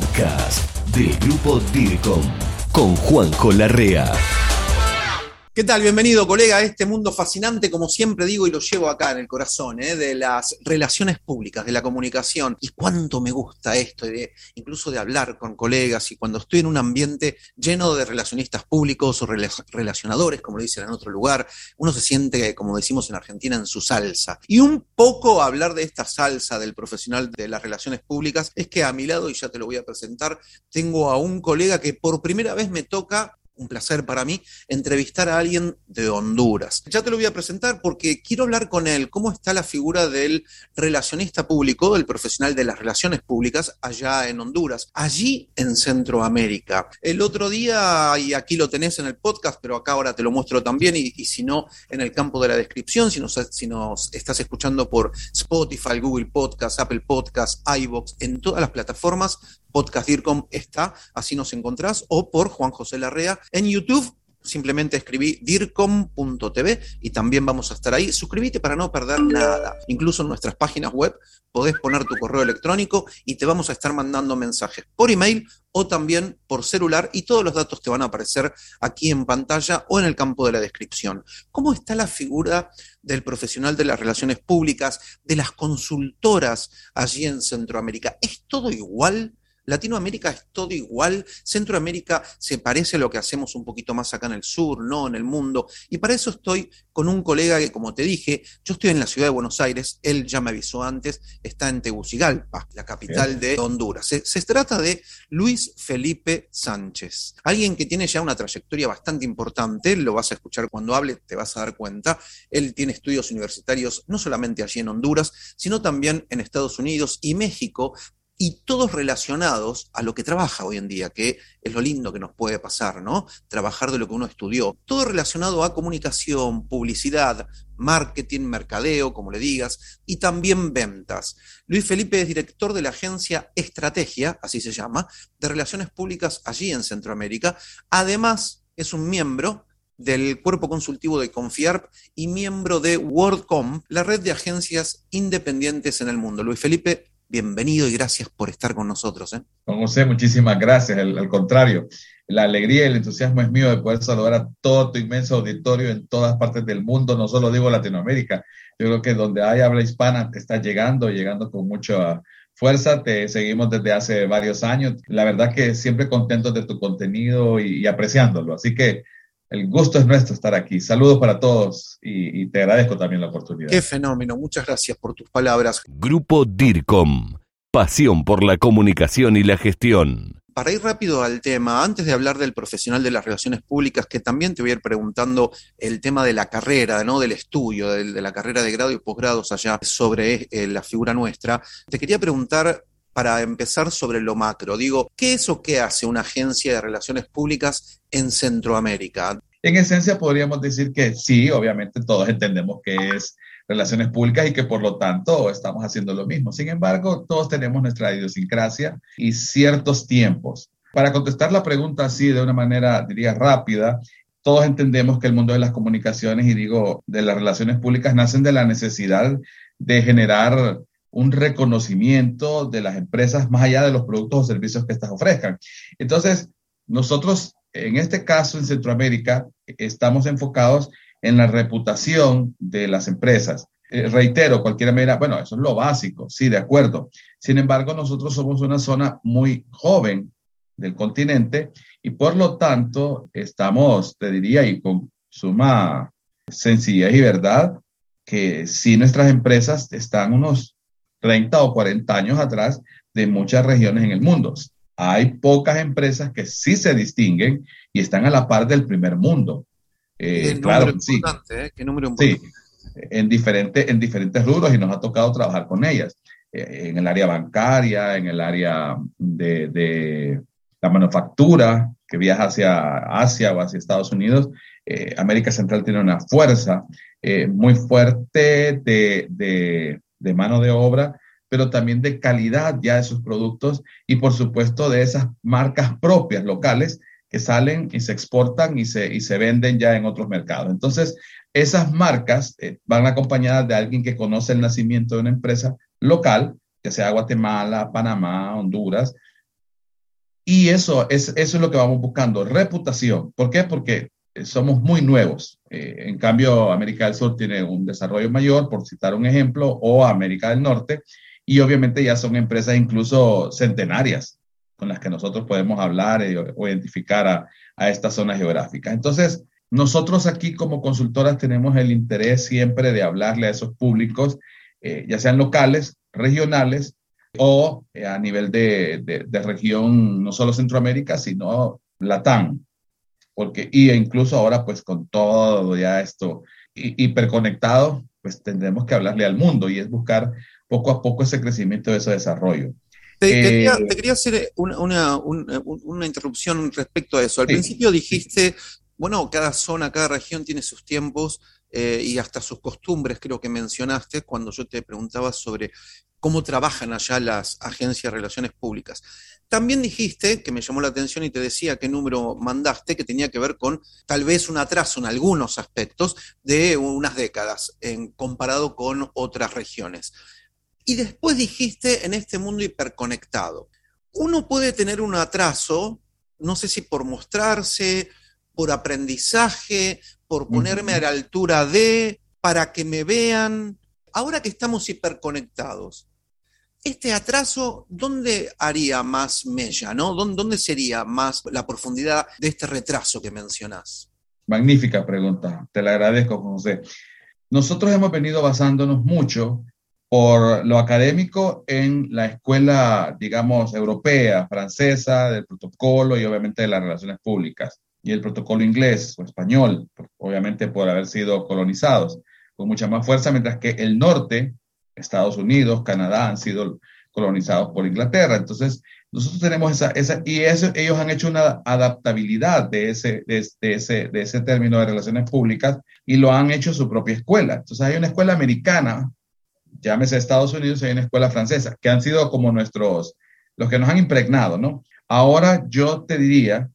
podcast del Grupo DIRCOM con Juanjo Larrea. ¿Qué tal? Bienvenido, colega, a este mundo fascinante, como siempre digo y lo llevo acá en el corazón, ¿eh? de las relaciones públicas, de la comunicación. Y cuánto me gusta esto, de, incluso de hablar con colegas y cuando estoy en un ambiente lleno de relacionistas públicos o relacionadores, como lo dicen en otro lugar, uno se siente, como decimos en Argentina, en su salsa. Y un poco hablar de esta salsa del profesional de las relaciones públicas es que a mi lado, y ya te lo voy a presentar, tengo a un colega que por primera vez me toca un placer para mí entrevistar a alguien de Honduras. Ya te lo voy a presentar porque quiero hablar con él, cómo está la figura del relacionista público, del profesional de las relaciones públicas allá en Honduras, allí en Centroamérica. El otro día, y aquí lo tenés en el podcast, pero acá ahora te lo muestro también, y, si no, en el campo de la descripción, si nos, si nos estás escuchando por Spotify, Google Podcast, Apple Podcast, iVoox, en todas las plataformas, Podcast DIRCOM está, así nos encontrás, o por Juan José Larrea en YouTube. Simplemente escribí dircom.tv y también vamos a estar ahí. Suscríbete para no perder nada. Incluso en nuestras páginas web podés poner tu correo electrónico y te vamos a estar mandando mensajes por email o también por celular y todos los datos te van a aparecer aquí en pantalla o en el campo de la descripción. ¿Cómo está la figura del profesional de las relaciones públicas, de las consultoras allí en Centroamérica? ¿Es todo igual? Latinoamérica es todo igual, Centroamérica se parece a lo que hacemos un poquito más acá en el sur, no en el mundo. Y para eso estoy con un colega que, como te dije, yo estoy en la ciudad de Buenos Aires, él ya me avisó antes, está en Tegucigalpa, la capital de Honduras. Se, se trata de Luis Felipe Sánchez, alguien que tiene ya una trayectoria bastante importante, lo vas a escuchar cuando hable, te vas a dar cuenta. Él tiene estudios universitarios no solamente allí en Honduras, sino también en Estados Unidos y México, y todos relacionados a lo que trabaja hoy en día, que es lo lindo que nos puede pasar, ¿no? Trabajar de lo que uno estudió. Todo relacionado a comunicación, publicidad, marketing, mercadeo, como le digas, y también ventas. Luis Felipe es director de la agencia Estrategia, así se llama, de relaciones públicas allí en Centroamérica. Además, es un miembro del cuerpo consultivo de Confiarp y miembro de WorldCom, la red de agencias independientes en el mundo. Luis Felipe, bienvenido y gracias por estar con nosotros. ¿eh? Con José, muchísimas gracias. Al, contrario, la alegría y el entusiasmo es mío de poder saludar a todo tu inmenso auditorio en todas partes del mundo, no solo digo Latinoamérica. Yo creo que donde hay habla hispana te está llegando, llegando con mucha fuerza. Te seguimos desde hace varios años. La verdad que siempre contentos de tu contenido y apreciándolo. Así que el gusto es nuestro estar aquí. Saludos para todos y, te agradezco también la oportunidad. Qué fenómeno. Muchas gracias por tus palabras. Grupo DIRCOM. Pasión por la comunicación y la gestión. Para ir rápido al tema, antes de hablar del profesional de las relaciones públicas, que también te voy a ir preguntando el tema de la carrera, ¿no? del estudio, de, la carrera de grado y posgrados allá sobre eh, la figura nuestra, te quería preguntar para empezar sobre lo macro. Digo, ¿qué es o qué hace una agencia de relaciones públicas en Centroamérica? En esencia podríamos decir que sí, obviamente todos entendemos que es relaciones públicas y que por lo tanto estamos haciendo lo mismo. Sin embargo, todos tenemos nuestra idiosincrasia y ciertos tiempos. Para contestar la pregunta así de una manera, diría, rápida, todos entendemos que el mundo de las comunicaciones y digo, de las relaciones públicas nacen de la necesidad de generar un reconocimiento de las empresas más allá de los productos o servicios que estas ofrezcan. Entonces, nosotros, en este caso, en Centroamérica, estamos enfocados en la reputación de las empresas. Eh, reitero, cualquiera me dirá, bueno, eso es lo básico, sí, de acuerdo. Sin embargo, nosotros somos una zona muy joven del continente y por lo tanto estamos, te diría, y con suma sencillez y verdad, que si nuestras empresas están unos 30 o 40 años atrás de muchas regiones en el mundo. Hay pocas empresas que sí se distinguen y están a la par del primer mundo. Eh, claro, sí. ¿eh? ¿Qué número sí, en, diferente, en diferentes rubros y nos ha tocado trabajar con ellas. Eh, en el área bancaria, en el área de, de, la manufactura que viaja hacia Asia o hacia Estados Unidos. América Central tiene una fuerza muy fuerte de, de de mano de obra, pero también de calidad ya de sus productos y por supuesto de esas marcas propias locales que salen y se exportan y se, y se venden ya en otros mercados. Entonces, esas marcas eh, van acompañadas de alguien que conoce el nacimiento de una empresa local, que sea Guatemala, Panamá, Honduras, Y eso es, eso es lo que vamos buscando, reputación. ¿Por qué? Porque somos muy nuevos. Eh, en cambio, América del Sur tiene un desarrollo mayor, por citar un ejemplo, o América del Norte, y obviamente ya son empresas incluso centenarias con las que nosotros podemos hablar eh, o identificar a, a estas zonas geográficas. Entonces, nosotros aquí como consultoras tenemos el interés siempre de hablarle a esos públicos, eh, ya sean locales, regionales o a nivel de, de, de, región, no solo Centroamérica, sino Latam porque, y incluso ahora pues con todo ya esto hiperconectado, pues tendremos que hablarle al mundo y es buscar poco a poco ese crecimiento, ese desarrollo. Te, quería, eh, te quería, hacer una, una, una, una, interrupción respecto a eso. Al sí, principio dijiste, sí. bueno, cada zona, cada región tiene sus tiempos eh, y hasta sus costumbres, creo que mencionaste cuando yo te preguntaba sobre cómo trabajan allá las agencias de relaciones públicas. También dijiste, que me llamó la atención y te decía qué número mandaste, que tenía que ver con tal vez un atraso en algunos aspectos de unas décadas en, comparado con otras regiones. Y después dijiste en este mundo hiperconectado. Uno puede tener un atraso, no sé si por mostrarse, por aprendizaje, por ponerme uh -huh. a la altura de, para que me vean. Ahora que estamos hiperconectados, este atraso, ¿dónde haría más mella? ¿no? ¿Dónde sería más la profundidad de este retraso que mencionás? Magnífica pregunta, te la agradezco, José. Nosotros hemos venido basándonos mucho por lo académico en la escuela, digamos, europea, francesa, del protocolo y obviamente de las relaciones públicas, y el protocolo inglés o español, obviamente por haber sido colonizados con mucha más fuerza, mientras que el norte, Estados Unidos, Canadá han sido colonizados por Inglaterra. Entonces, nosotros tenemos esa, esa y eso, ellos han hecho una adaptabilidad de ese, de, de, ese, de ese término de relaciones públicas y lo han hecho su propia escuela. Entonces, hay una escuela americana, llámese Estados Unidos, hay una escuela francesa, que han sido como nuestros, los que nos han impregnado, ¿no? Ahora yo te diría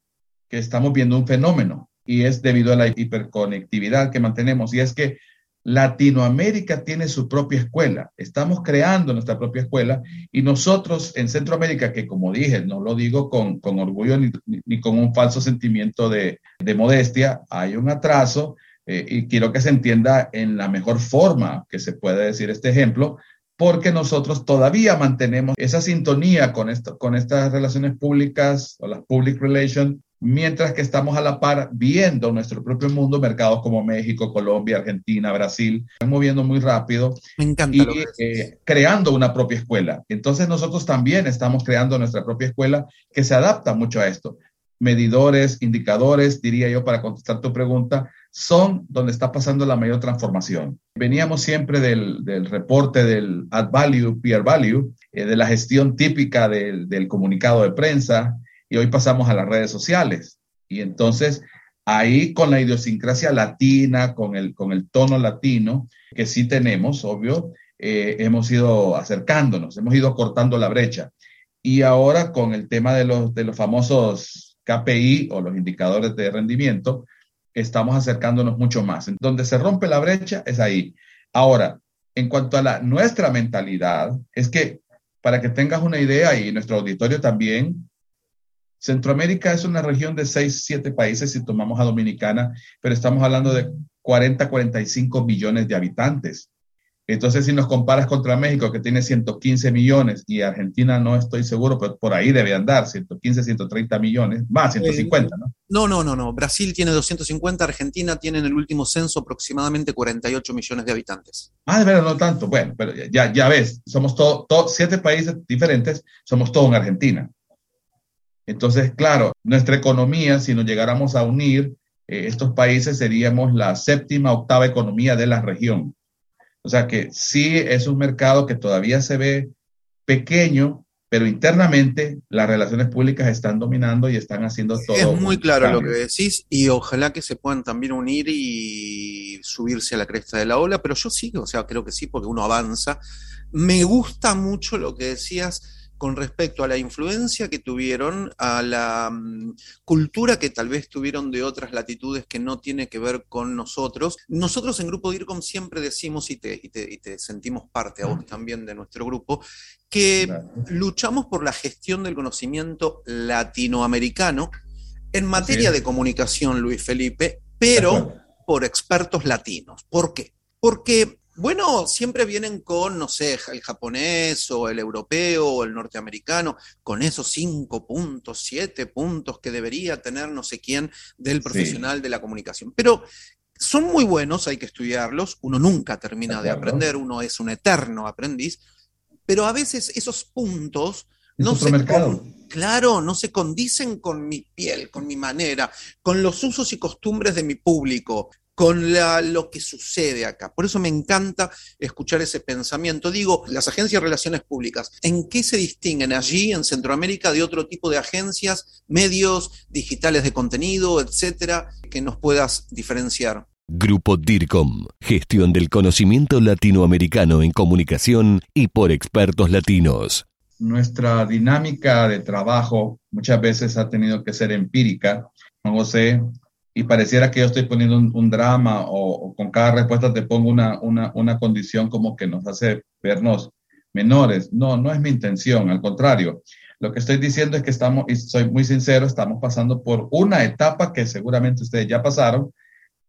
que estamos viendo un fenómeno y es debido a la hiperconectividad que mantenemos y es que Latinoamérica tiene su propia escuela, estamos creando nuestra propia escuela y nosotros en Centroamérica, que como dije, no lo digo con, con orgullo ni, ni, con un falso sentimiento de, de modestia, hay un atraso eh, y quiero que se entienda en la mejor forma que se puede decir este ejemplo, porque nosotros todavía mantenemos esa sintonía con, esto, con estas relaciones públicas o las public relations mientras que estamos a la par viendo nuestro propio mundo, mercados como México, Colombia, Argentina, Brasil, están moviendo muy rápido Me encanta y eh, creando una propia escuela. Entonces nosotros también estamos creando nuestra propia escuela que se adapta mucho a esto. Medidores, indicadores, diría yo, para contestar tu pregunta, son donde está pasando la mayor transformación. Veníamos siempre del, del reporte del add value, peer value, eh, de la gestión típica del, del comunicado de prensa, y hoy pasamos a las redes sociales. Y entonces ahí con la idiosincrasia latina, con el, con el tono latino, que sí tenemos, obvio, eh, hemos ido acercándonos, hemos ido cortando la brecha. Y ahora con el tema de los, de los famosos KPI o los indicadores de rendimiento, estamos acercándonos mucho más. Donde se rompe la brecha es ahí. Ahora, en cuanto a la, nuestra mentalidad, es que para que tengas una idea y nuestro auditorio también, Centroamérica es una región de 6, 7 países si tomamos a Dominicana, pero estamos hablando de 40, 45 millones de habitantes. Entonces, si nos comparas contra México, que tiene 115 millones, y Argentina no estoy seguro, pero por ahí debe andar, 115, 130 millones, más 150, ¿no? No, no, no, no. Brasil tiene 250, Argentina tiene en el último censo aproximadamente 48 millones de habitantes. Ah, de verdad, no tanto. Bueno, pero ya, ya ves, somos todos, todo, siete países diferentes, somos todos en Argentina. Entonces, claro, nuestra economía, si nos llegáramos a unir, eh, estos países seríamos la séptima, octava economía de la región. O sea que sí es un mercado que todavía se ve pequeño, pero internamente las relaciones públicas están dominando y están haciendo todo. Es muy claro lo que decís y ojalá que se puedan también unir y subirse a la cresta de la ola, pero yo sí, o sea, creo que sí, porque uno avanza. Me gusta mucho lo que decías con respecto a la influencia que tuvieron, a la mm, cultura que tal vez tuvieron de otras latitudes que no tiene que ver con nosotros. Nosotros en Grupo DIRCOM siempre decimos, y te, y te, sentimos parte a vos también de nuestro grupo, que luchamos por la gestión del conocimiento latinoamericano en materia de comunicación, Luis Felipe, pero por expertos latinos. ¿Por qué? Porque bueno, siempre vienen con, no sé, el japonés o el europeo o el norteamericano, con esos cinco puntos, siete puntos que debería tener no sé quién del profesional de la comunicación. Pero son muy buenos, hay que estudiarlos, uno nunca termina de aprender, uno es un eterno aprendiz, pero a veces esos puntos no se, claro, no se condicen con mi piel, con mi manera, con los usos y costumbres de mi público con lo que sucede acá. Por eso me encanta escuchar ese pensamiento. Digo, las agencias de relaciones públicas, ¿en qué se distinguen allí en Centroamérica de otro tipo de agencias, medios digitales de contenido, etcétera, que nos puedas diferenciar? Grupo DIRCOM, gestión del conocimiento latinoamericano en comunicación y por expertos latinos. Nuestra dinámica de trabajo muchas veces ha tenido que ser empírica. José y pareciera que yo estoy poniendo un, drama o, con cada respuesta te pongo una, una, una, condición como que nos hace vernos menores. No, no es mi intención, al contrario. Lo que estoy diciendo es que estamos, y soy muy sincero, estamos pasando por una etapa que seguramente ustedes ya pasaron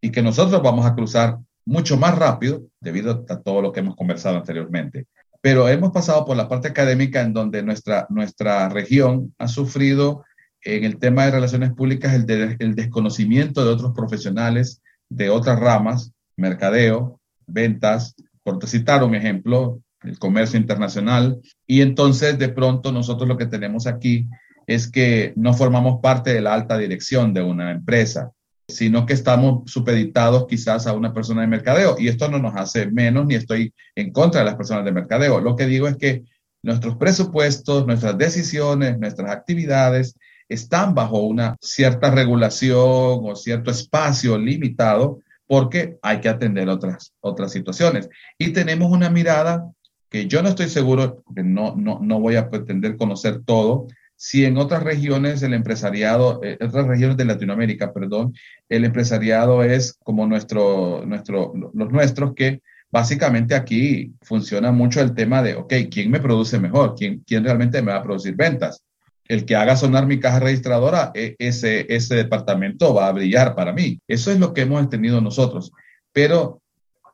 y que nosotros vamos a cruzar mucho más rápido debido a todo lo que hemos conversado anteriormente. Pero hemos pasado por la parte académica en donde nuestra, nuestra región ha sufrido en el tema de relaciones públicas el, el desconocimiento de otros profesionales de otras ramas, mercadeo, ventas, por citar un ejemplo, el comercio internacional, y entonces de pronto nosotros lo que tenemos aquí es que no formamos parte de la alta dirección de una empresa, sino que estamos supeditados quizás a una persona de mercadeo, y esto no nos hace menos ni estoy en contra de las personas de mercadeo. Lo que digo es que nuestros presupuestos, nuestras decisiones, nuestras actividades están bajo una cierta regulación o cierto espacio limitado porque hay que atender otras, otras situaciones. Y tenemos una mirada que yo no estoy seguro, que no, no, no voy a pretender conocer todo, si en otras regiones el empresariado, en eh, otras regiones de Latinoamérica, perdón, el empresariado es como nuestro, nuestro, los nuestros, que básicamente aquí funciona mucho el tema de, ok, ¿quién me produce mejor? ¿Quién, quién realmente me va a producir ventas? El que haga sonar mi caja registradora, e, ese, ese departamento va a brillar para mí. Eso es lo que hemos entendido nosotros. Pero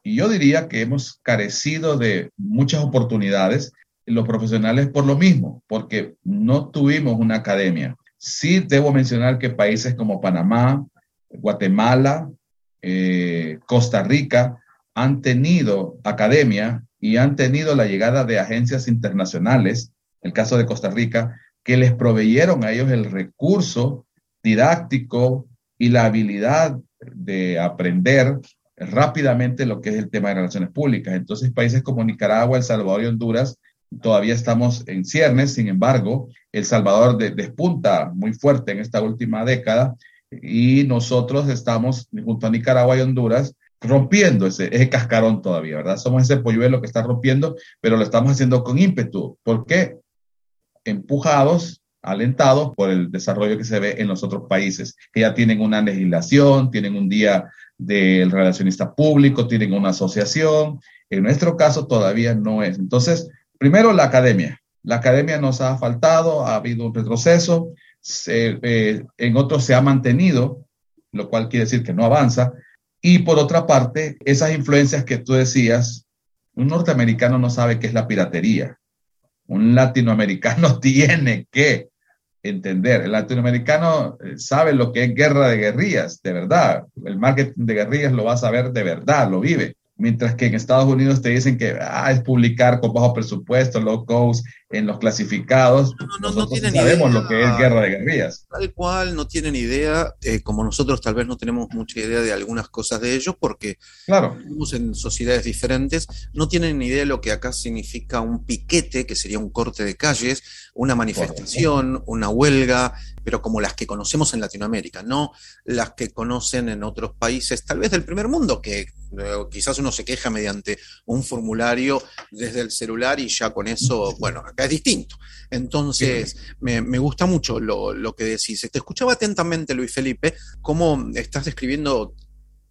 yo diría que hemos carecido de muchas oportunidades los profesionales por lo mismo, porque no tuvimos una academia. Sí debo mencionar que países como Panamá, Guatemala, eh, Costa Rica han tenido academia y han tenido la llegada de agencias internacionales, el caso de Costa Rica, que les proveyeron a ellos el recurso didáctico y la habilidad de aprender rápidamente lo que es el tema de relaciones públicas. Entonces, países como Nicaragua, El Salvador y Honduras todavía estamos en ciernes, sin embargo, El Salvador despunta muy fuerte en esta última década y nosotros estamos junto a Nicaragua y Honduras rompiendo ese, ese cascarón todavía, ¿verdad? Somos ese polluelo que está rompiendo, pero lo estamos haciendo con ímpetu. ¿Por qué? Empujados, alentados por el desarrollo que se ve en los otros países, que ya tienen una legislación, tienen un día del relacionista público, tienen una asociación. En nuestro caso todavía no es. Entonces, primero la academia. La academia nos ha faltado, ha habido un retroceso, eh, en otros se ha mantenido, lo cual quiere decir que no avanza. Y por otra parte, esas influencias que tú decías, un norteamericano no sabe qué es la piratería un latinoamericano tiene que entender. El latinoamericano eh, sabe lo que es guerra de guerrillas, de verdad. El marketing de guerrillas lo va a saber de verdad, lo vive. Mientras que en Estados Unidos te dicen que ah, es publicar con bajo presupuesto, low cost, en los clasificados. No, no, nosotros no sabemos lo que es guerra de guerrillas. Tal cual, no tienen idea, eh, como nosotros tal vez no tenemos mucha idea de algunas cosas de ellos, porque claro. vivimos en sociedades diferentes, no tienen ni idea de lo que acá significa un piquete, que sería un corte de calles, una manifestación, una huelga, pero como las que conocemos en Latinoamérica, no las que conocen en otros países, tal vez del primer mundo, que eh, quizás uno se queja mediante un formulario desde el celular y ya con eso, bueno, acá acá es distinto. Entonces, me, gusta mucho lo, que decís. Te escuchaba atentamente, Luis Felipe, cómo estás describiendo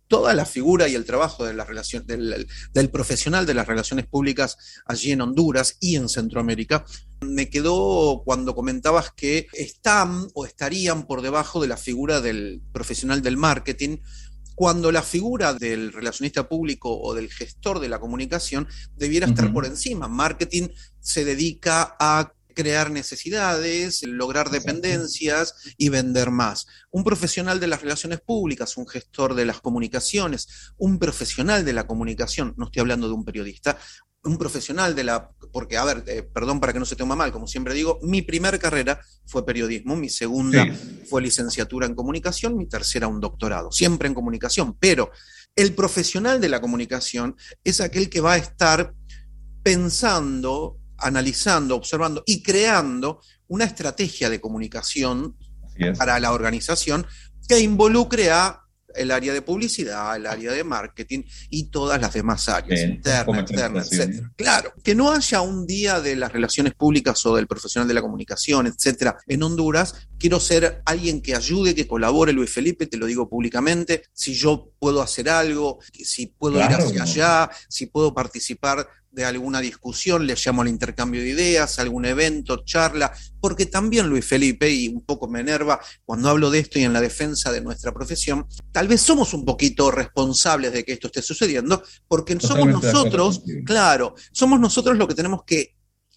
toda la figura y el trabajo de la relación, del, del, profesional de las relaciones públicas allí en Honduras y en Centroamérica. Me quedó cuando comentabas que están o estarían por debajo de la figura del profesional del marketing, cuando la figura del relacionista público o del gestor de la comunicación debiera estar por encima. Marketing se dedica a crear necesidades, lograr dependencias y vender más. Un profesional de las relaciones públicas, un gestor de las comunicaciones, un profesional de la comunicación, no estoy hablando de un periodista, un profesional de la, porque a ver, eh, perdón para que no se tome mal, como siempre digo, mi primer carrera fue periodismo, mi segunda fue licenciatura en comunicación, mi tercera un doctorado, siempre en comunicación, pero el profesional de la comunicación es aquel que va a estar pensando, analizando, observando y creando una estrategia de comunicación para la organización que involucre a el área de publicidad, el área de marketing y todas las demás áreas, interna, externa, etc. Claro, que no haya un día de las relaciones públicas o del profesional de la comunicación, etcétera, en Honduras. Quiero ser alguien que ayude, que colabore, Luis Felipe, te lo digo públicamente. Si yo puedo hacer algo, si puedo ir hacia allá, si puedo participar de alguna discusión, le llamo al intercambio de ideas, algún evento, charla, porque también Luis Felipe, y un poco me enerva cuando hablo de esto y en la defensa de nuestra profesión, tal vez somos un poquito responsables de que esto esté sucediendo, porque somos nosotros, claro, somos nosotros los que tenemos que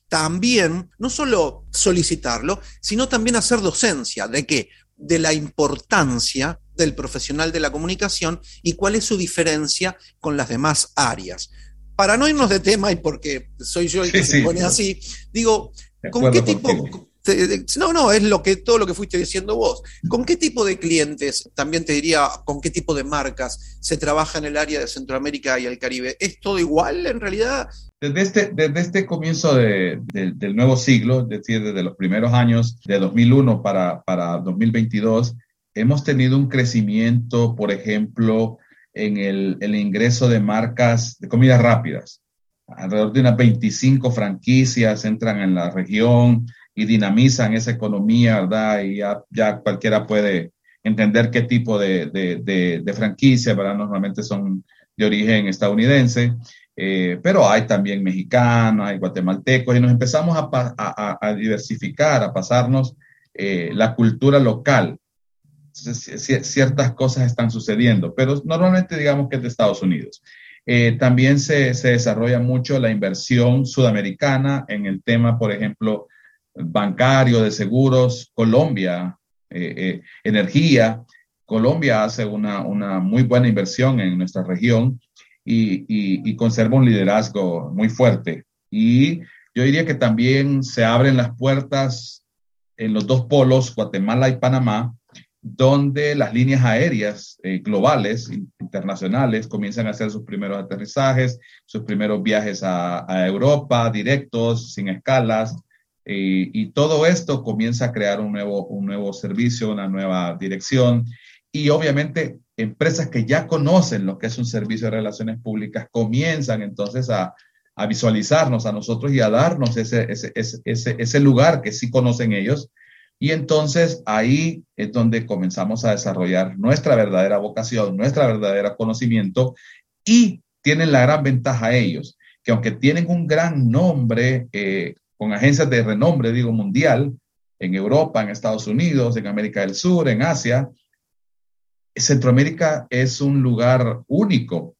también, no solo solicitarlo, sino también hacer docencia de qué, de la importancia del profesional de la comunicación y cuál es su diferencia con las demás áreas para no irnos de tema y porque soy yo el que se pone así, digo, ¿con qué tipo... No, no, es lo que, todo lo que fuiste diciendo vos. ¿Con qué tipo de clientes, también te diría, con qué tipo de marcas se trabaja en el área de Centroamérica y el Caribe? ¿Es todo igual en realidad? Desde este, desde este comienzo del nuevo siglo, es decir, desde los primeros años de 2001 para, para 2022, hemos tenido un crecimiento, por ejemplo, en el, ingreso de marcas de comidas rápidas. Alrededor de unas 25 franquicias entran en la región y dinamizan esa economía, ¿verdad? Y ya, cualquiera puede entender qué tipo de, de, franquicia, ¿verdad? Normalmente son de origen estadounidense, eh, pero hay también mexicanos, hay guatemaltecos, y nos empezamos a, diversificar, a pasarnos eh, la cultura local ciertas cosas están sucediendo, pero normalmente digamos que es de Estados Unidos. Eh, también se, desarrolla mucho la inversión sudamericana en el tema, por ejemplo, bancario, de seguros, Colombia, eh, eh, energía. Colombia hace una, muy buena inversión en nuestra región y, conserva un liderazgo muy fuerte. Y yo diría que también se abren las puertas en los dos polos, Guatemala y Panamá, donde las líneas aéreas eh, globales, internacionales, comienzan a hacer sus primeros aterrizajes, sus primeros viajes a, Europa, directos, sin escalas, y todo esto comienza a crear un nuevo, un nuevo servicio, una nueva dirección, y obviamente empresas que ya conocen lo que es un servicio de relaciones públicas comienzan entonces a, visualizarnos a nosotros y a darnos ese, ese, ese lugar que sí conocen ellos y entonces ahí es donde comenzamos a desarrollar nuestra verdadera vocación, nuestra verdadera conocimiento y tienen la gran ventaja ellos, que aunque tienen un gran nombre eh, con agencias de renombre, digo, mundial, en Europa, en Estados Unidos, en América del Sur, en Asia, Centroamérica es un lugar único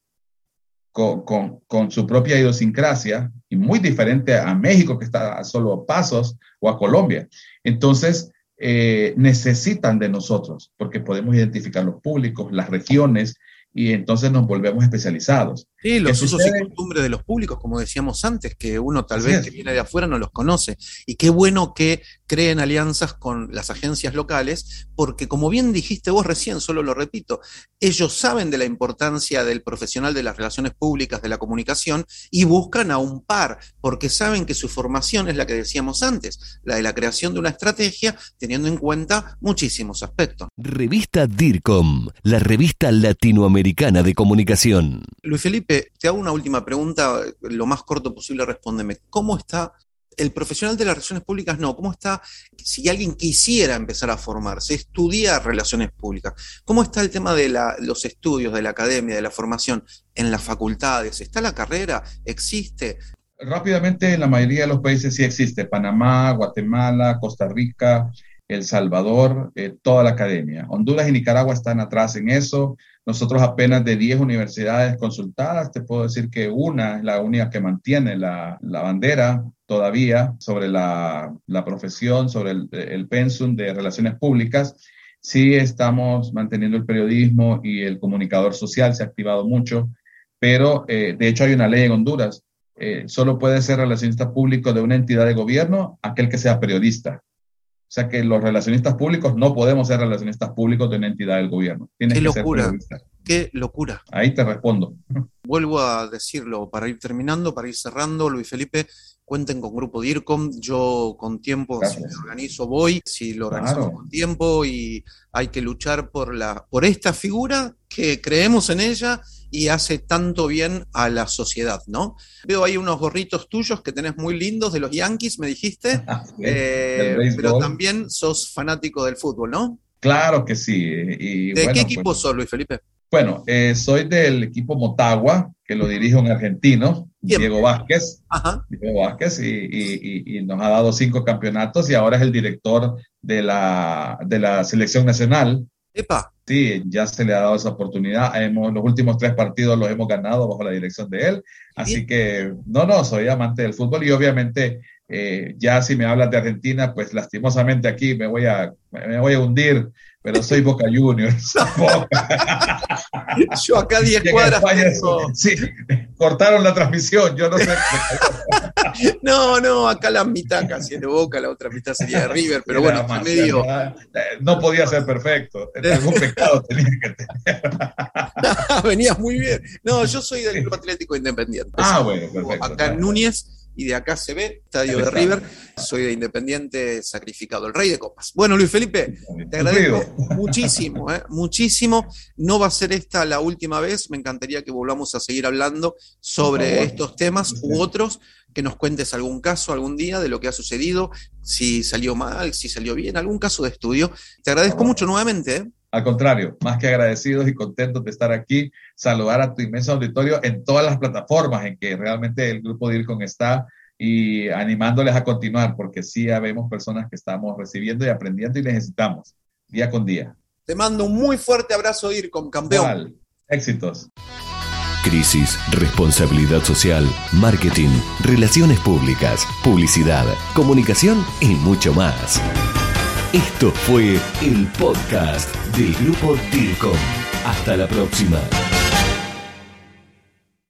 con, con, su propia idiosincrasia y muy diferente a México, que está a solo pasos, o a Colombia. Entonces, eh, necesitan de nosotros, porque podemos identificar los públicos, las regiones, y entonces nos volvemos especializados. Sí, los usos y costumbres de los públicos, como decíamos antes, que uno tal vez que viene de afuera no los conoce. Y qué bueno que creen alianzas con las agencias locales, porque como bien dijiste vos recién, solo lo repito, ellos saben de la importancia del profesional de las relaciones públicas, de la comunicación, y buscan a un par, porque saben que su formación es la que decíamos antes, la de la creación de una estrategia, teniendo en cuenta muchísimos aspectos. Revista DIRCOM, la revista latinoamericana de comunicación. Luis Felipe, te hago una última pregunta, lo más corto posible respóndeme. ¿Cómo está El profesional de las relaciones públicas no. ¿Cómo está, si alguien quisiera empezar a formarse, estudiar relaciones públicas, cómo está el tema de los estudios, de la academia, de la formación en las facultades? ¿Está la carrera? ¿Existe? Rápidamente, en la mayoría de los países sí existe. Panamá, Guatemala, Costa Rica, El Salvador, eh, toda la academia. Honduras y Nicaragua están atrás en eso. Nosotros apenas de 10 universidades consultadas, te puedo decir que una es la única que mantiene la, la bandera todavía sobre la, la profesión, sobre el, pensum de relaciones públicas. Sí estamos manteniendo el periodismo y el comunicador social se ha activado mucho, pero eh, de hecho hay una ley en Honduras. Eh, solo puede ser relacionista público de una entidad de gobierno aquel que sea periodista. O sea que los relacionistas públicos no podemos ser relacionistas públicos de una entidad del gobierno. Qué locura. Qué locura. Ahí te respondo. Vuelvo a decirlo para ir terminando, para ir cerrando, Luis Felipe, cuenten con Grupo DIRCOM, yo con tiempo, si lo organizo, voy, si lo organizo con tiempo y hay que luchar por, la, por esta figura que creemos en ella y hace tanto bien a la sociedad, ¿no? Veo ahí unos gorritos tuyos que tenés muy lindos de los Yankees, me dijiste, eh, pero también sos fanático del fútbol, ¿no? Claro que sí. ¿De qué equipo pues sos, Luis Felipe? Bueno, eh, soy del equipo Motagua, que lo dirige un argentino, Diego Vázquez. Diego Vázquez, y, nos ha dado cinco campeonatos y ahora es el director de la, de la selección nacional. Epa. Sí, ya se le ha dado esa oportunidad. Hemos, los últimos tres partidos los hemos ganado bajo la dirección de él. Así que, no, no, soy amante del fútbol y obviamente eh, ya si me hablas de Argentina, pues lastimosamente aquí me voy a, me voy a hundir pero soy Boca Juniors. yo acá 10 cuadras. sí, cortaron la transmisión, yo no sé. no, no, acá la mitad casi es de Boca, la otra mitad sería de River, pero bueno, medio. No podía ser perfecto, algún pecado tenía que tener. Venías muy bien. No, yo soy del Club Atlético Independiente. Ah, bueno, perfecto. Acá en Núñez y de acá se ve, Estadio de River. Soy de Independiente sacrificado, el rey de copas. Bueno, Luis Felipe, te agradezco muchísimo, ¿eh? muchísimo. No va a ser esta la última vez, me encantaría que volvamos a seguir hablando sobre estos temas u otros, que nos cuentes algún caso algún día de lo que ha sucedido, si salió mal, si salió bien, algún caso de estudio. Te agradezco mucho nuevamente. ¿eh? Al contrario, más que agradecidos y contentos de estar aquí, saludar a tu inmenso auditorio en todas las plataformas en que realmente el grupo DIRCON está y animándoles a continuar, porque sí vemos personas que estamos recibiendo y aprendiendo y necesitamos día con día. Te mando un muy fuerte abrazo, DIRCON, campeón. Éxitos. Crisis, responsabilidad social, marketing, relaciones públicas, publicidad, comunicación y mucho más. Esto fue el podcast del Grupo DIRCOM. Hasta la próxima.